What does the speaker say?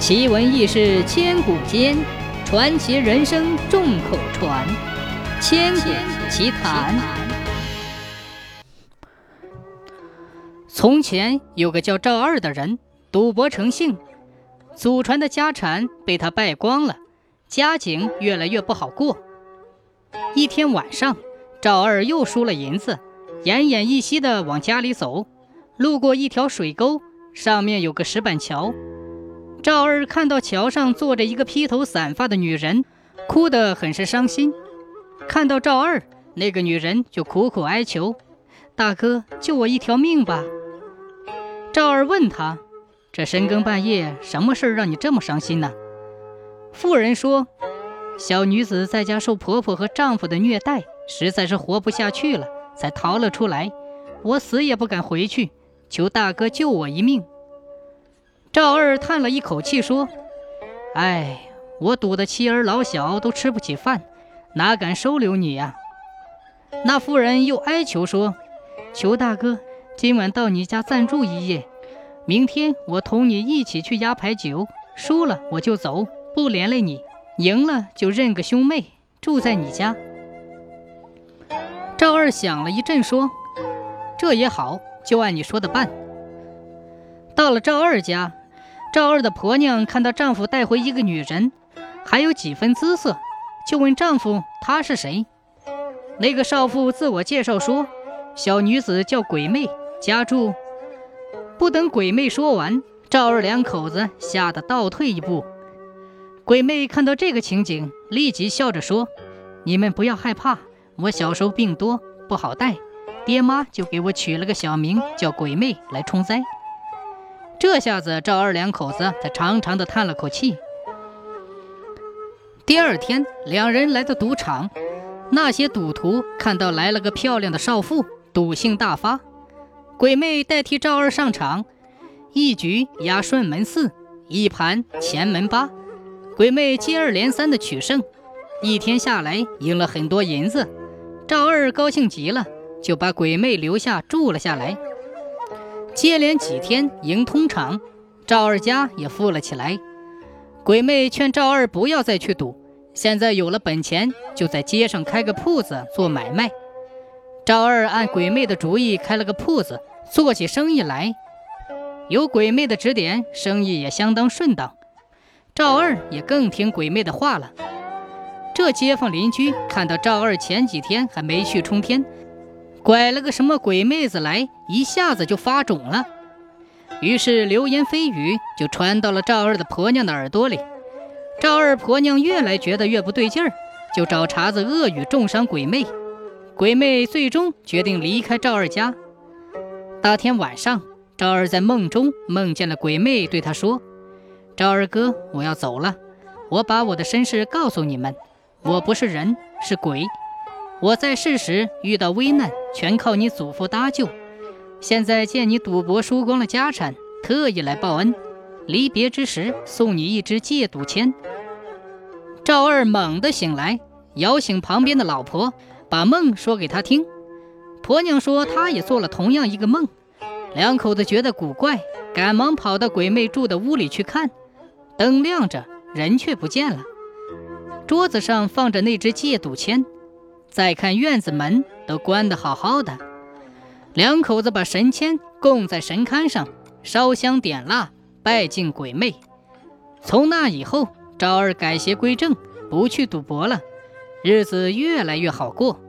奇闻异事千古间，传奇人生众口传。千古奇谈。从前有个叫赵二的人，赌博成性，祖传的家产被他败光了，家境越来越不好过。一天晚上，赵二又输了银子，奄奄一息的往家里走，路过一条水沟，上面有个石板桥。赵二看到桥上坐着一个披头散发的女人，哭得很是伤心。看到赵二，那个女人就苦苦哀求：“大哥，救我一条命吧！”赵二问他：“这深更半夜，什么事儿让你这么伤心呢？”妇人说：“小女子在家受婆婆和丈夫的虐待，实在是活不下去了，才逃了出来。我死也不敢回去，求大哥救我一命。”赵二叹了一口气说：“哎，我赌的妻儿老小都吃不起饭，哪敢收留你呀？”那妇人又哀求说：“求大哥，今晚到你家暂住一夜，明天我同你一起去压牌九，输了我就走，不连累你；赢了就认个兄妹，住在你家。”赵二想了一阵说：“这也好，就按你说的办。”到了赵二家。赵二的婆娘看到丈夫带回一个女人，还有几分姿色，就问丈夫她是谁。那个少妇自我介绍说：“小女子叫鬼妹，家住……”不等鬼妹说完，赵二两口子吓得倒退一步。鬼妹看到这个情景，立即笑着说：“你们不要害怕，我小时候病多不好带，爹妈就给我取了个小名叫鬼妹来冲灾。”这下子，赵二两口子才长长的叹了口气。第二天，两人来到赌场，那些赌徒看到来了个漂亮的少妇，赌性大发。鬼妹代替赵二上场，一局压顺门四，一盘前门八，鬼妹接二连三的取胜，一天下来赢了很多银子。赵二高兴极了，就把鬼妹留下住了下来。接连几天赢通场，赵二家也富了起来。鬼妹劝赵二不要再去赌，现在有了本钱，就在街上开个铺子做买卖。赵二按鬼妹的主意开了个铺子，做起生意来。有鬼妹的指点，生意也相当顺当。赵二也更听鬼妹的话了。这街坊邻居看到赵二前几天还没去冲天。拐了个什么鬼妹子来，一下子就发肿了。于是流言蜚语就传到了赵二的婆娘的耳朵里。赵二婆娘越来觉得越不对劲儿，就找茬子恶语重伤鬼妹。鬼妹最终决定离开赵二家。当天晚上，赵二在梦中梦见了鬼妹，对他说：“赵二哥，我要走了，我把我的身世告诉你们，我不是人，是鬼。”我在世时遇到危难，全靠你祖父搭救。现在见你赌博输光了家产，特意来报恩。离别之时，送你一支戒赌签。赵二猛地醒来，摇醒旁边的老婆，把梦说给他听。婆娘说她也做了同样一个梦，两口子觉得古怪，赶忙跑到鬼魅住的屋里去看。灯亮着，人却不见了。桌子上放着那支戒赌签。再看院子门都关得好好的，两口子把神签供在神龛上，烧香点蜡，拜敬鬼魅。从那以后，赵二改邪归正，不去赌博了，日子越来越好过。